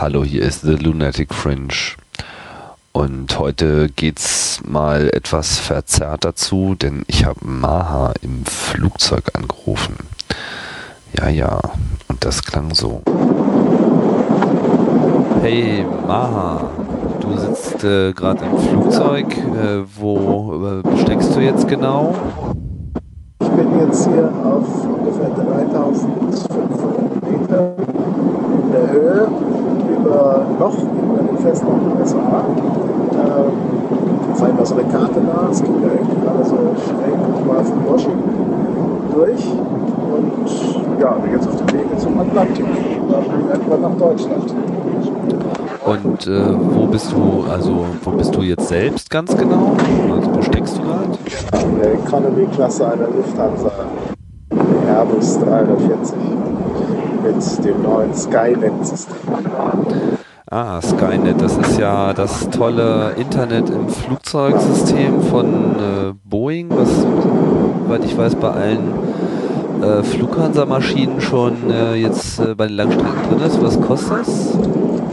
Hallo, hier ist The Lunatic Fringe. Und heute geht's mal etwas verzerrt dazu, denn ich habe Maha im Flugzeug angerufen. Ja, ja, und das klang so. Hey Maha, du sitzt äh, gerade im Flugzeug. Äh, wo äh, steckst du jetzt genau? Ich bin jetzt hier auf ungefähr 3500 Meter in der Höhe über noch über den Festland USA. Ähm, fallen da so eine Karte da, es geht ja irgendwie gerade so schräg mal von Washington durch. Und ja, wir jetzt auf dem Wege zum Atlantik. Dann irgendwann nach Deutschland. Und äh, wo bist du, also wo bist du jetzt selbst ganz genau? Also wo steckst du gerade? In der Economy-Klasse einer Lufthansa Airbus 340 mit dem neuen Skynet-System. Ah, Skynet, das ist ja das tolle Internet im Flugzeugsystem von äh, Boeing, was, soweit ich weiß, bei allen äh, Flughansa-Maschinen schon äh, jetzt äh, bei den Langstrecken drin ist. Was kostet das?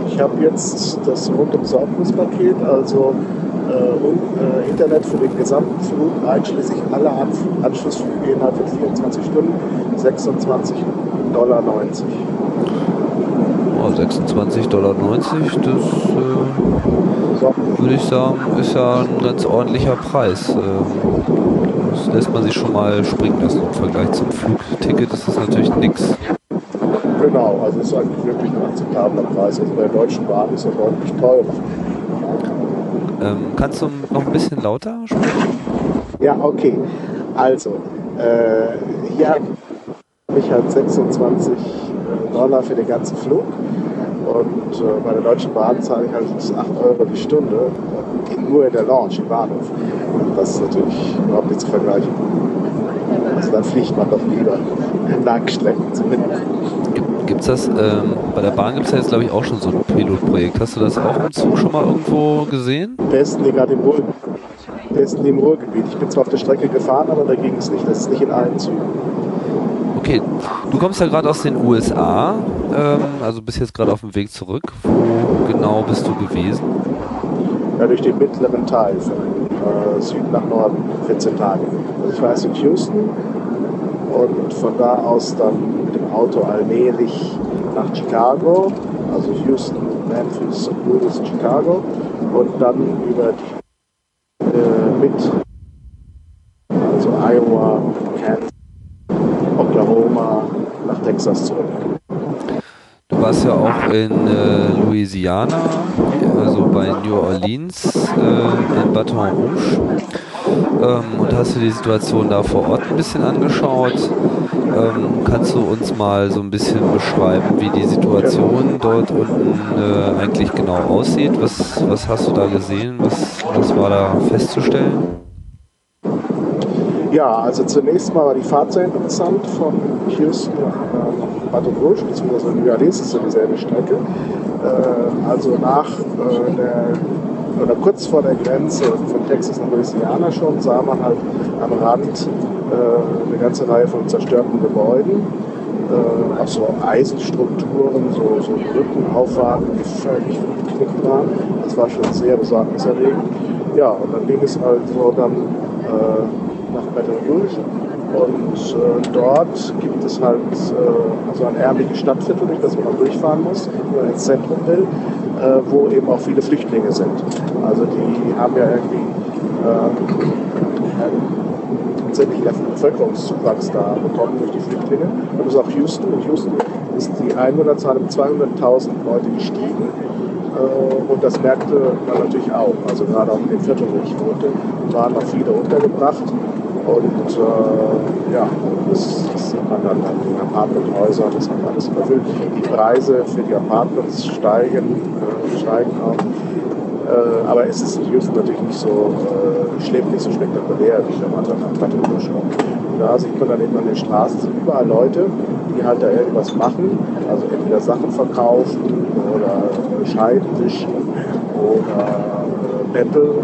Ich habe jetzt das Rundum-Sorglos-Paket, also äh, und, äh, Internet für den gesamten Flug, einschließlich aller An Anschlussflüge innerhalb von 24 Stunden, 26,90 Dollar. Oh, 26,90 Dollar, das So, äh, würde ich sagen, ist ja ein ganz ordentlicher Preis. Ähm, das lässt man sich schon mal springen lassen im Vergleich zum Flugticket. ist Das natürlich nichts. genau, also ist eigentlich wirklich ein akzeptabler Preis. Also bei der Deutschen Bahn ist er deutlich teurer. Ähm, kannst du noch ein bisschen lauter sprechen? Ja, okay. Also, äh, hier ich halt 26 Dollar für den ganzen Flug. Und äh, bei der Deutschen Bahn zahle ich halt 8 Euro die Stunde, äh, nur in der Lounge im Bahnhof. Und das ist natürlich überhaupt nicht zu vergleichen. Also dann fliegt man doch lieber Langstrecken zumindest. Gibt es das, ähm, bei der Bahn gibt es ja jetzt glaube ich auch schon so ein Pilotprojekt. Hast du das auch im Zug schon mal irgendwo gesehen? Besten gerade im Ruhr, besten im Ruhrgebiet. Ich bin zwar auf der Strecke gefahren, aber da ging es nicht. Das ist nicht in allen Zügen. Okay, du kommst ja gerade aus den USA, ähm, also bist jetzt gerade auf dem Weg zurück. Wo genau bist du gewesen? Ja, durch den mittleren Teil von äh, Süden nach Norden, 14 Tage. Also ich war erst in Houston und von da aus dann mit dem Auto allmählich nach Chicago, also Houston, Memphis, St. Louis, Chicago und dann über die äh, mit, also Iowa, Kansas, Oklahoma nach Texas zurück. Du warst ja auch in äh, Louisiana, also bei New Orleans, äh, in Baton Rouge. Ähm, und hast du die Situation da vor Ort ein bisschen angeschaut? Ähm, kannst du uns mal so ein bisschen beschreiben, wie die Situation dort unten äh, eigentlich genau aussieht? Was, was hast du da gesehen? Was, was war da festzustellen? Ja, also zunächst mal war die Fahrt sehr interessant von Houston nach Baton Rouge, beziehungsweise New Orleans ist ja dieselbe Strecke. Äh, also nach äh, der, oder kurz vor der Grenze von Texas nach Louisiana schon sah man halt am Rand äh, eine ganze Reihe von zerstörten Gebäuden. Äh, auch so Eisenstrukturen, so, so Brücken, Auffahrten, die völlig geknickt waren. Das war schon sehr besorgniserregend. Ja, und dann ging es also dann äh, nach Baton Rouge. Und äh, dort gibt es halt äh, also ein ärmliches Stadtviertel, durch das man durchfahren muss, wenn man ins Zentrum will, äh, wo eben auch viele Flüchtlinge sind. Also die haben ja irgendwie äh, tatsächlich Bevölkerungszuwachs da bekommen durch die Flüchtlinge. Und das ist auch Houston. In Houston ist die Einwohnerzahl um 200.000 Leute gestiegen. Äh, Und das merkte man natürlich auch. Also gerade auch in dem Viertel, wo ich wohnte, waren noch viele untergebracht. Und äh, ja, das, das sieht man dann an den Apartmenthäusern, das hat alles überfüllt. Die Preise für die Apartments steigen, äh, steigen auch. Äh, aber es ist in Houston natürlich nicht so, äh, schlimm, nicht so spektakulär, wie wenn man dann Rouge kommt. Und da sieht man dann eben an den Straßen sind überall Leute, die halt da irgendwas machen, also entweder Sachen verkaufen oder Scheiden wischen oder äh, betteln,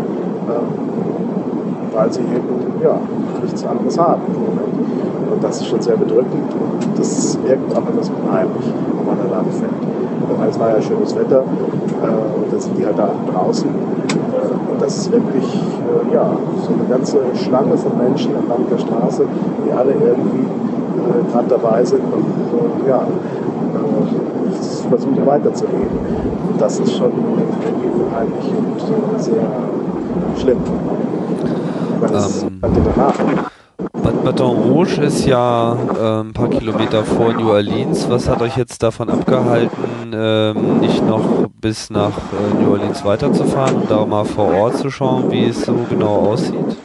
äh, weil sie eben ja, nichts anderes haben. Und das ist schon sehr bedrückend und das wirkt auch etwas unheimlich. man da lang fährt. Es war ja schönes Wetter äh, und dann sind die halt da draußen. Äh, und das ist wirklich äh, ja, so eine ganze Schlange von Menschen entlang der Straße, die alle irgendwie äh, gerade dabei sind und ja, äh, versuchen weiterzuleben. Und das ist schon irgendwie unheimlich und sehr schlimm. Ähm, Baton Rouge ist ja äh, ein paar Kilometer vor New Orleans. Was hat euch jetzt davon abgehalten, äh, nicht noch bis nach äh, New Orleans weiterzufahren und da mal vor Ort zu schauen, wie es so genau aussieht?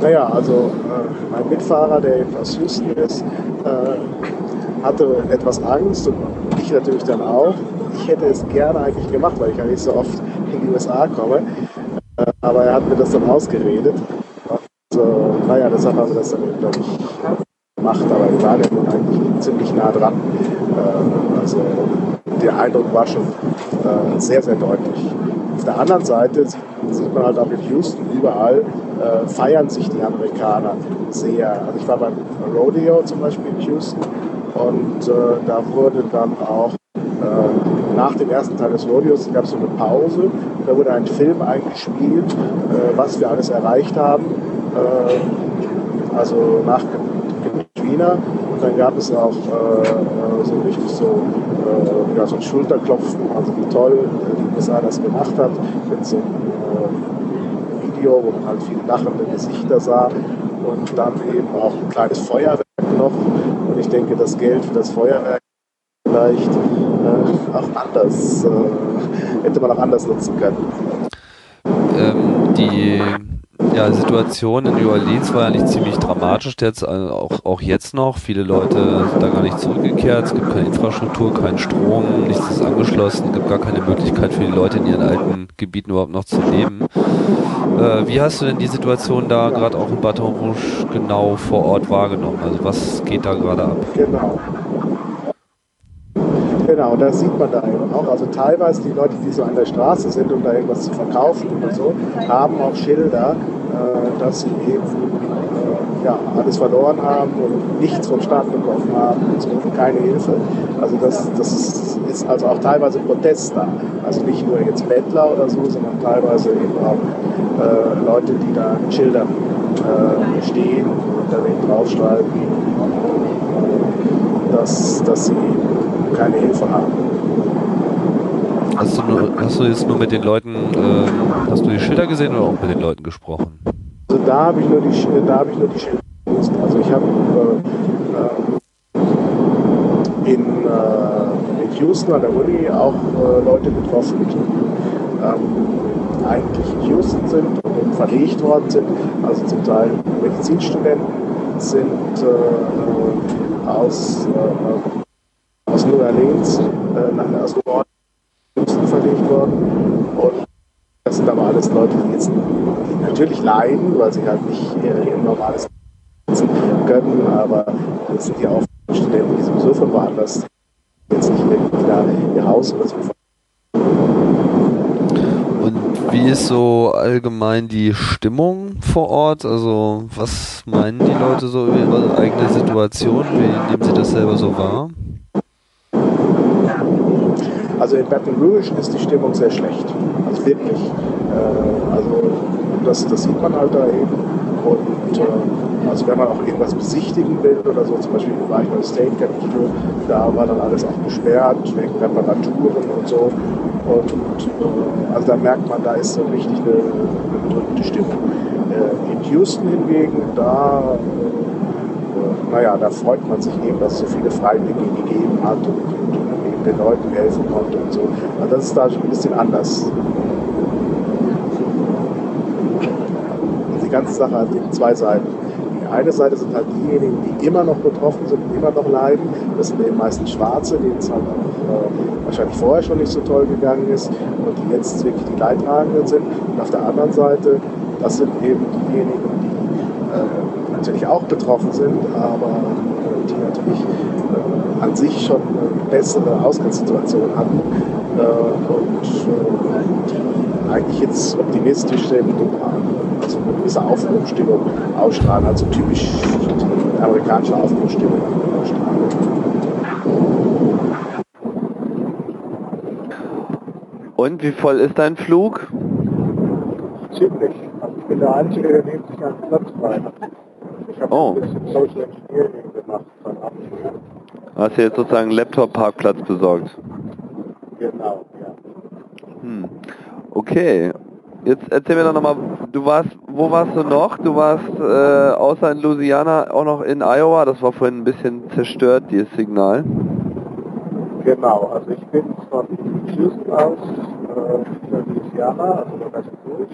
Naja, also äh, mein Mitfahrer, der aus Houston ist, äh, hatte etwas Angst und ich natürlich dann auch. Ich hätte es gerne eigentlich gemacht, weil ich ja nicht so oft in die USA komme. Äh, aber er hat mir das dann ausgeredet. Und, äh, naja, deshalb haben wir das dann, glaube ich, gemacht. Aber wir waren ja nun eigentlich ziemlich nah dran. Äh, also der Eindruck war schon äh, sehr, sehr deutlich. Auf der anderen Seite sieht, sieht man halt auch in Houston überall, äh, feiern sich die Amerikaner sehr. Also ich war beim Rodeo zum Beispiel in Houston und äh, da wurde dann auch äh, nach dem ersten Teil des Rodeos gab es so eine Pause. Da wurde ein Film eingespielt, äh, was wir alles erreicht haben. Äh, also nach Katrina. Und dann gab es auch so richtig so, ja, so ein Schulterklopfen, also wie toll die USA das gemacht hat, mit so einem Video, wo man halt viele lachende Gesichter sah und dann eben auch ein kleines Feuerwerk noch. Und ich denke, das Geld für das Feuerwerk vielleicht äh, auch anders, äh, hätte man auch anders nutzen können. Ähm, die ja, Situation in New Orleans war ja nicht ziemlich dramatisch, jetzt, also auch, auch jetzt noch. Viele Leute sind da gar nicht zurückgekehrt. Es gibt keine Infrastruktur, keinen Strom, nichts ist angeschlossen. Es gibt gar keine Möglichkeit für die Leute in ihren alten Gebieten überhaupt noch zu leben. Äh, wie hast du denn die Situation da gerade auch in Baton Rouge genau vor Ort wahrgenommen? Also was geht da gerade ab? Genau. Genau, das sieht man da eben auch. Also teilweise die Leute, die so an der Straße sind, um da irgendwas zu verkaufen oder so, haben auch Schilder, äh, dass sie eben äh, ja, alles verloren haben und nichts vom Staat bekommen haben und so, keine Hilfe. Also das, das ist, also auch teilweise Protest da. Also nicht nur jetzt Bettler oder so, sondern teilweise eben auch äh, Leute, die da mit Schildern äh, stehen und da draufschreiben, äh, dass, dass sie keine Hilfe haben. Hast du, nur, hast du jetzt nur mit den Leuten, äh, hast du die Schilder gesehen oder auch mit den Leuten gesprochen? Also da habe ich nur die, da habe ich nur die Schilder gesehen. Also ich habe äh, in, äh, in Houston an der Uni auch äh, Leute getroffen, die ähm, eigentlich in Houston sind und verlegt worden sind. Also zum Teil Medizinstudenten sind äh, aus äh, New Orleans äh, nach aus New Orleans verlegt worden. Und das sind aber alles Leute, die jetzt natürlich leiden, weil sie halt nicht ihr, ihr normales Leben können, aber das sind ja auch Studenten, die sowieso von woanders jetzt nicht irgendwie da ihr Haus oder so und wie ist so allgemein die Stimmung vor Ort? Also was meinen die Leute so über ihre eigene Situation? Wie nehmen sie das selber so wahr? Also in Baton Rouge ist die Stimmung sehr schlecht. Also wirklich. Äh, also das, das sieht man halt da eben. Und äh, also wenn man auch irgendwas besichtigen will oder so, zum Beispiel war ich State Capitol, da war dann alles auch gesperrt wegen Reparaturen und so. Und äh, also da merkt man, da ist so richtig eine, eine bedrückte Stimmung. In Houston hingegen, da naja, da freut man sich eben, dass es so viele Freiwillige gegeben hat und, und, den Leuten helfen konnte und so. Also das ist da schon ein bisschen anders. Die ganze Sache hat eben zwei Seiten. Die eine Seite sind halt diejenigen, die immer noch betroffen sind und immer noch leiden. Das sind eben meistens Schwarze, denen es halt auch äh, wahrscheinlich vorher schon nicht so toll gegangen ist und die jetzt wirklich die Leidtragenden sind. Und auf der anderen Seite, das sind eben diejenigen, die äh, natürlich auch betroffen sind, aber äh, die natürlich äh, an sich schon eine bessere Ausgangssituation hatten äh, und die eigentlich jetzt optimistisch sind und also eine gewisse Aufbruchstimmung ausstrahlen, also typisch amerikanische Aufbruchstimmung ausstrahlen. Und wie voll ist dein Flug? Ziemlich. Ich bin der Einzige, der neben sich einen Platz frei hat. Ich habe Oh. ein bisschen Social Engineering. Hast du jetzt sozusagen einen Laptop-Parkplatz besorgt? Genau, ja. Hm. Okay. Jetzt erzähl mir doch nochmal, du warst, wo warst du noch? Du warst äh, außer in Louisiana auch noch in Iowa. Das war vorhin ein bisschen zerstört, dieses Signal. Genau, also ich bin von Houston aus äh, über Louisiana, also der West durch,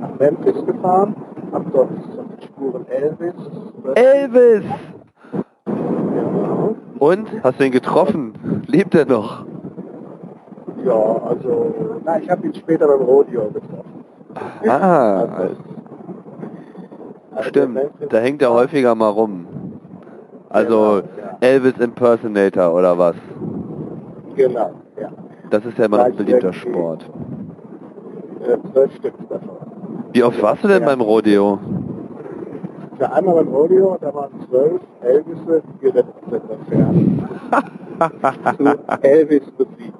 nach Memphis gefahren, habe dort auf den Spuren Elvis. Elvis! Und? Hast du ihn getroffen? Lebt er noch? Ja, also, na, ich habe ihn später beim Rodeo getroffen. Ah, Also, also stimmt. Da hängt er häufiger mal rum. Also Genau, ja. Elvis Impersonator oder was? Genau, ja. Das ist ja immer ein beliebter. Sport. Äh, zwölf Stück davon. Wie oft warst du denn Ja. beim Rodeo? Für einmal beim Rodeo, da waren zwölf Elvisse, die gerettet. Zu Elvis Musik.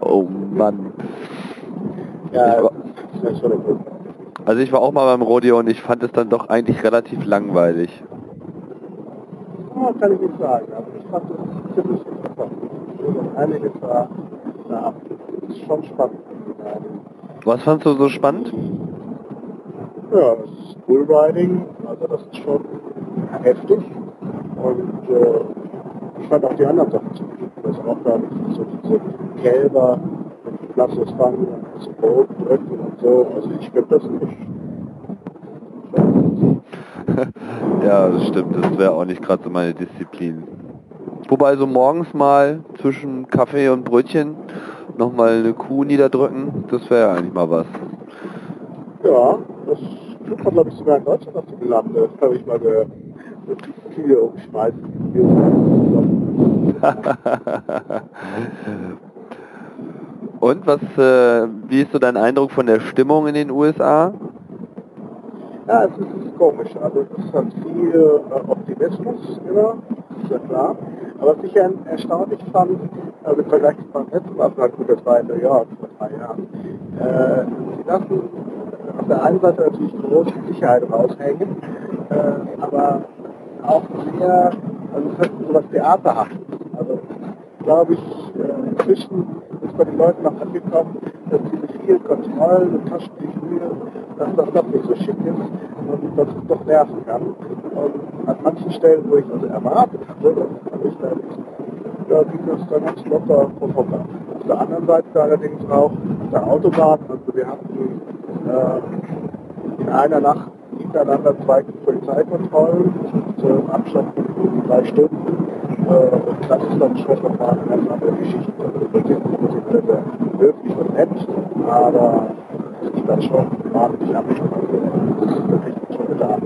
Oh Mann. Ja, Ich war- das ist ja schon ein Also ich war auch mal beim Rodeo und ich fand es dann doch eigentlich relativ langweilig. Oh, kann ich nicht sagen, aber ich fand das ziemlich interessant. Und einiges war, das ist schon spannend. Was fandst du so spannend? Ja, das ist Bullriding, also das ist schon heftig. Und äh, ich fand auch die anderen Sachen ziemlich gut. Das auch da so diese Kälber mit Lassos fangen und das Boot drücken und so. Also ich finde das nicht. ja, das stimmt. Das wäre auch nicht gerade so meine Disziplin. Wobei so morgens mal zwischen Kaffee und Brötchen nochmal eine Kuh niederdrücken, das wäre ja eigentlich mal was. Ja, das tut man glaube ich sogar in Deutschland auf dem Lande. Das habe ich mal gehört. Kühe umschmeißen. und was, äh, wie ist so dein Eindruck von der Stimmung in den USA? Ja, es ist, ist komisch. Also es ist halt viel äh, Optimismus, immer, ist ja klar. Aber was ich ja erstaunlich fand, also im Vergleich zu beim letzten Mal, gut, das war in New York vor drei Jahren, äh, sie lassen auf der einen Seite natürlich große Sicherheit raushängen, äh, aber auch sehr, also es hat so was Theaterhaftes. Also glaube ich, äh, inzwischen ist bei den Leuten noch angekommen, dass diese vielen Kontrollen und Taschentücher, dass das doch nicht so schick ist und dass es doch nerven kann. Und an manchen Stellen, wo ich also erwartet hatte, habe ich dann ja, ging das dann ganz locker vorbei. Auf der anderen Seite allerdings auch der Autobahn, also wir hatten äh, in einer Nacht hintereinander zwei Polizeikontrollen mit äh, Abstand von drei Stunden. Äh, und das ist dann schon nochmal eine ganz andere Geschichte. Wir sind sehr, höflich und nett, aber es ist dann schon wahnsinnig Abstand. Das ist wirklich schon getan.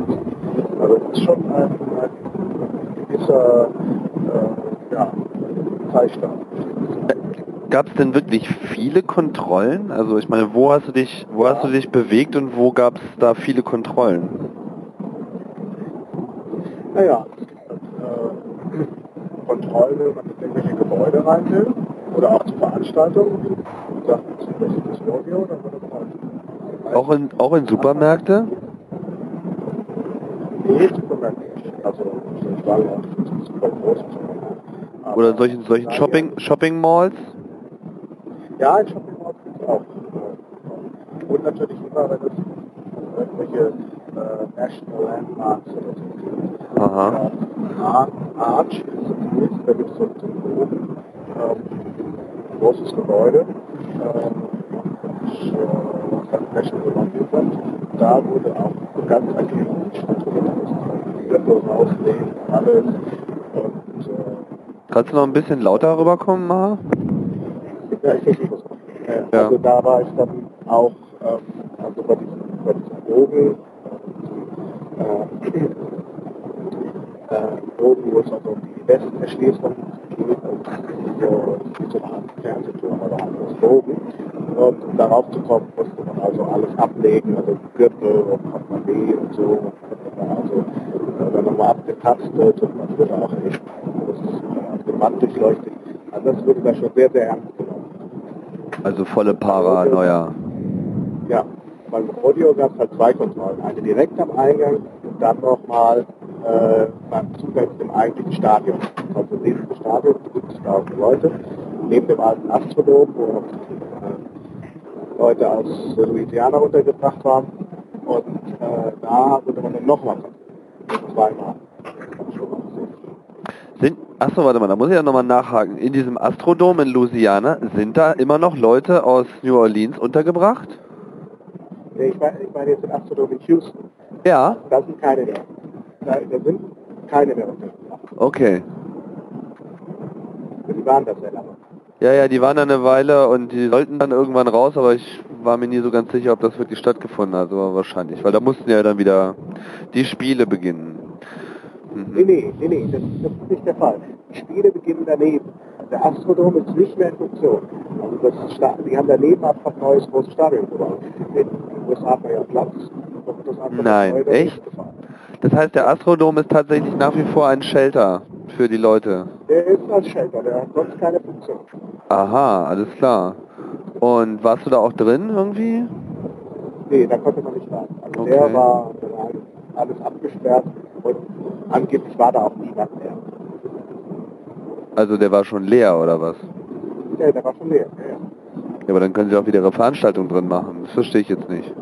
Also es ist schon ein, ein gewisser äh, ja, Zeitstand. Gab es denn wirklich viele Kontrollen? Also ich meine, wo hast du dich, wo hast du dich bewegt und wo gab es da viele Kontrollen? Naja, es gibt halt, äh, Kontrollen, wenn man in irgendwelche Gebäude rein will oder auch zu Veranstaltungen. Das dann wird das halt. Auch in, auch in Supermärkte? Nee, Supermärkte nicht. Also ich war ja super groß. Oder solchen, solchen Shopping, Shopping Malls? Ja, in Shopping Malls gibt es auch. Und natürlich immer, wenn es irgendwelche äh, National Landmarks oder so gibt. Aha. Ar- Arch ist das nächste, da gibt es so einen Dom, ähm, großes Gebäude. Ähm, und, äh, National Monument. Da wurde auch ganz agil Windows rausnehmen, alles. Und äh, Kannst du noch ein bisschen lauter rüberkommen, Maha? Ja, ich verstehe das. Äh, Ja. Also da war ich dann auch ähm, also bei diesem, bei diesem Bogen, äh, äh, Bogen, wo es also um die Westerschließung geht und wie so eine Art Fernsehturm oder anderes Bogen. Und um darauf zu kommen, musste man also alles ablegen, also Gürtel und Portemonnaie und so. Und dann also äh, dann nochmal abgetastet und man wurde auch echt ist, äh, dem Band durchleuchtet. Also das wurde da schon sehr, sehr ernst. Also volle Paranoia. Ja, beim Rodeo gab es halt zwei Kontrollen. Eine direkt am Eingang und dann nochmal äh, beim Zugang zum eigentlichen Stadion. Also neben dem Stadion 70.000 Leute, neben dem alten Astrodom, wo auch äh, Leute aus Louisiana untergebracht waren. Und äh, da wurde man dann nochmal zweimal. Achso, warte mal, da muss ich ja nochmal nachhaken. In diesem Astrodom in Louisiana sind da immer noch Leute aus New Orleans untergebracht? Ich meine, ich meine jetzt den Astrodom in Houston. Ja. Da sind keine mehr. Da, da sind keine mehr untergebracht. Okay. Die waren das sehr lange. Ja, ja, die waren da eine Weile und die sollten dann irgendwann raus, aber ich war mir nie so ganz sicher, ob das wirklich stattgefunden hat, aber wahrscheinlich, weil da mussten ja dann wieder die Spiele beginnen. Mhm. Nee, nee, nee, nee, das, das, ist nicht der Fall. Die Spiele beginnen daneben. Der Astrodom ist nicht mehr in Funktion. Also das, die haben daneben einfach ein neues großes Stadion gebaut. In den USA man ja Platz. Nein, echt? Das heißt, der Astrodom ist tatsächlich nach wie vor ein Shelter für die Leute. Der ist ein Shelter, der hat sonst keine Funktion. Aha, alles klar. Und warst du da auch drin irgendwie? Nee, da konnte man nicht rein. Also okay. der war alles abgesperrt und angeblich war da auch niemand mehr. Also der war schon leer oder was? Ja, der war schon leer, ja. Ja, aber dann können sie auch wieder ihre Veranstaltung drin machen. Das verstehe ich jetzt nicht.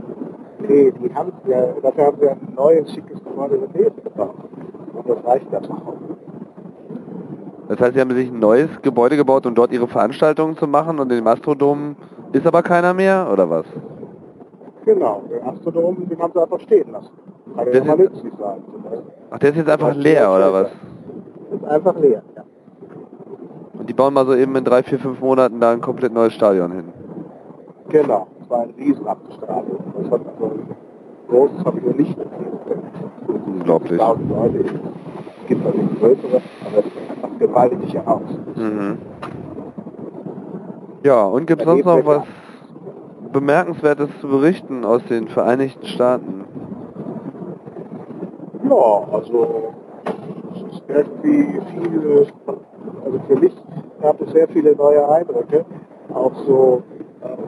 Nee, die haben ja, dafür haben sie ein neues, schickes Gebäude gebaut. Und das reicht dann auch. Das heißt, sie haben sich ein neues Gebäude gebaut, um dort ihre Veranstaltungen zu machen und in dem Astrodom ist aber keiner mehr, oder was? Genau, den Astrodom, den haben sie einfach stehen lassen. Kann ja mal nützlich sein. Ach, der ist jetzt einfach leer, oder was? Ist einfach leer, ja. Und die bauen mal so eben in drei, vier, fünf Monaten da ein komplett neues Stadion hin. Genau, es war ein Riesenabstadion. Das hat so ein großes habe ich noch nicht Unglaublich. Leute. Es gibt also größere, aber es sieht einfach gewaltig aus. Mhm. Ja, und gibt es sonst noch was Bemerkenswertes zu berichten aus den Vereinigten Staaten? Ja, also es ist irgendwie viel, also für mich gab es sehr viele neue Eindrücke, auch so ähm,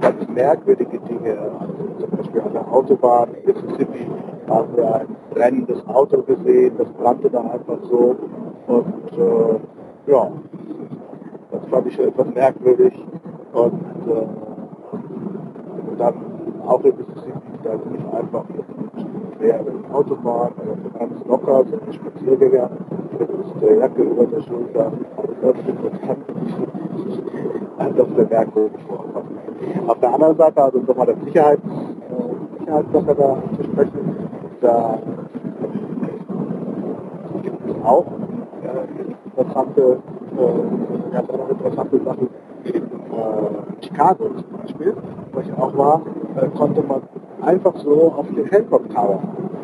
ganz merkwürdige Dinge, also zum Beispiel an der Autobahn in Mississippi haben wir ein brennendes Auto gesehen, das brannte da einfach so. Und äh, ja, das fand ich schon etwas merkwürdig. Und, äh, dann auch in Mississippi, da lief einfach schwer über die Autobahn, also ganz locker, so ein Spaziergänger mit der Jacke über der Schulter. Das ist einfach sehr merkwürdig vorkommen. Auf der anderen Seite, also nochmal das Sicherheits, äh, Sicherheitssache da zu sprechen, da gibt es auch interessante, äh, ganz interessante Sachen. In äh, Chicago zum Beispiel, wo ich auch war, äh, konnte man einfach so auf den Hancock Tower,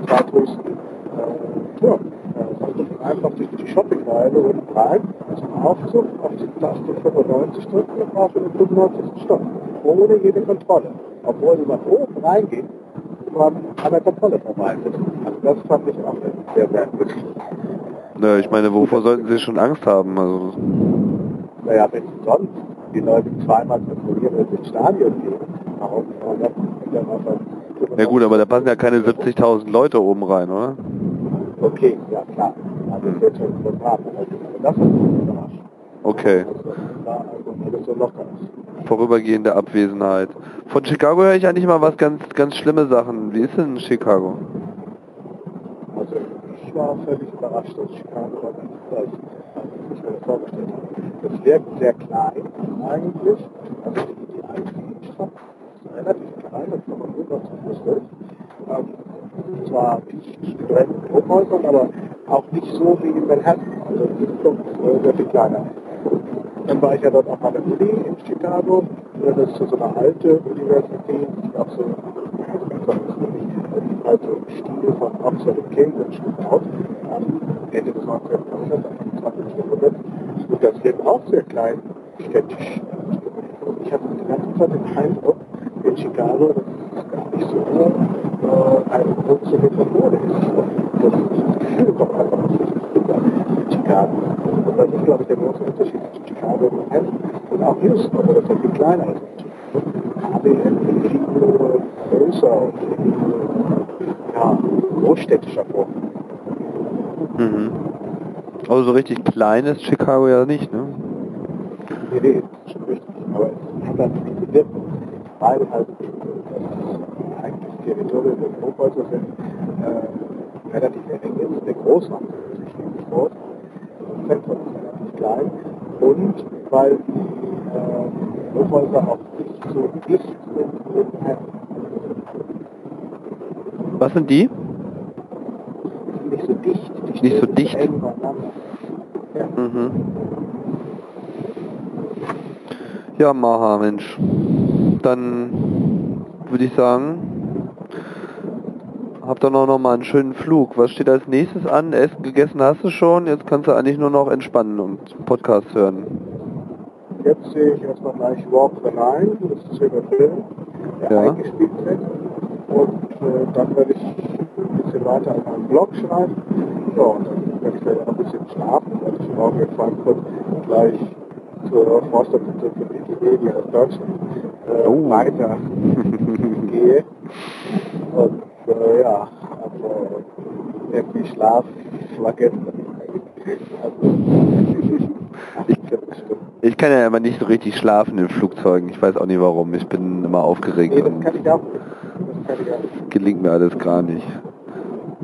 zweithöchsten äh, Turm, äh, einfach durch die Shoppingmeile unten rein, zum Aufzug auf die Taste 95 drücken und schon im 95. Stock. Ohne jede Kontrolle. Obwohl, wenn man oben reingeht, man an der Kontrolle vorbei Also das fand ich auch sehr merkwürdig. Naja, ich meine, wovor sollten Sie schon Angst haben? Also naja, wenn sonst die Leute zweimal kontrollieren und ins Stadion gehen, warum kann man dann einfach ja gut, aber da passen ja keine 70.000 Leute oben rein, oder? Okay, ja klar. Also das wird schon verbraten. Das hat mich überrascht. Okay. Vorübergehende Abwesenheit. Von Chicago höre ich eigentlich mal was ganz, ganz schlimme Sachen. Wie ist denn in Chicago? Also ich war völlig überrascht, dass Chicago war ganz gleich, als ich mir das vorgestellt habe. Das wirkt sehr klein eigentlich. Also die, die Einstiegsstadt ist relativ klein, das kann man gut was vorstellen. Ähm, zwar nicht streng Hochhäusern, aber auch nicht so wie in Manhattan. Also die ist doch äh, sehr viel kleiner. Dann war ich ja dort auch an der Uni in Chicago. Das ist so eine alte Universität, die auch so die alte Stil von Oxford und Cambridge gebaut, am Ende des 19. Jahrhunderts, am 20. Jahrhundert. Und das wird auch sehr klein, städtisch. Ich hatte die ganze Zeit den Eindruck, in Chicago, dass es gar nicht so äh, eine große Metropole ist. Das Gefühl kommt einfach in Chicago. Und das ist, glaube ich, der große Unterschied zwischen Chicago ABM und auch Houston, obwohl das ja viel kleiner ist. ABM ist viel größer und ja, großstädtischer vor. Mhm. Also so richtig klein ist Chicago ja nicht, ne? Nee, nee, ist schon richtig. Aber es hat halt weil halt das eigentlich Territorium des Hochhäusers sind, äh, relativ eng ist, der Großraum ist natürlich groß, das Zentrum ist relativ klein und weil die äh, Hochhäuser auch nicht so dicht sind Manhattan. Was sind die? Nicht so dicht. Die Nicht so dicht? eng beieinander. Ja. Mhm. Ja, Maha, Mensch. Dann würde ich sagen, habt ihr noch, noch mal einen schönen Flug. Was steht als nächstes an? Essen gegessen hast du schon. Jetzt kannst du eigentlich nur noch entspannen und Podcast hören. Jetzt sehe ich erstmal gleich Walk the Line, das ist hier der Film, der Ja. eingespielt wird. Und äh, dann werde ich ein bisschen weiter an meinem Blog schreiben. Ja, und dann werde ich vielleicht auch ein bisschen schlafen, weil ich morgen in Frankfurt gleich zur Forsterbitte für Wikipedia aus Deutschland Oh. weiter gehe. Und äh, ja, also irgendwie Schlaf war gestern. Also, 48 Stunden. Ich kann ja immer nicht so richtig schlafen in Flugzeugen. Ich weiß auch nicht warum. Ich bin immer aufgeregt Nee, das kann ich auch. Das kann ich auch gelingt mir alles gar nicht.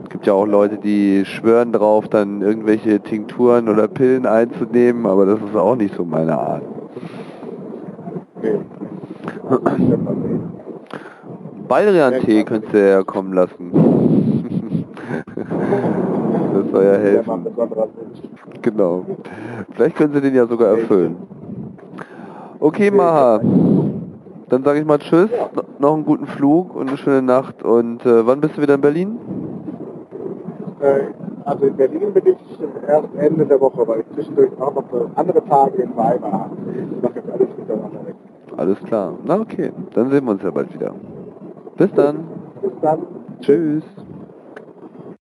Es gibt ja auch Leute, die schwören drauf, dann irgendwelche Tinkturen oder Pillen einzunehmen, aber das ist auch nicht so meine Art. Nee. Baldrian-Tee könntest du ja kommen lassen. das soll ja helfen. Genau. Vielleicht können sie den ja sogar erfüllen. Okay, Maha. Dann sage ich mal Tschüss, no- noch einen guten Flug und eine schöne Nacht. Und äh, wann bist du wieder in Berlin? Äh, Also in Berlin bin ich erst Ende der Woche, weil ich zwischendurch auch noch andere Tage in Weimar. Ich mache jetzt alles miteinander weg. Alles klar. Na okay, dann sehen wir uns ja bald wieder. Bis dann. Bis dann. Tschüss.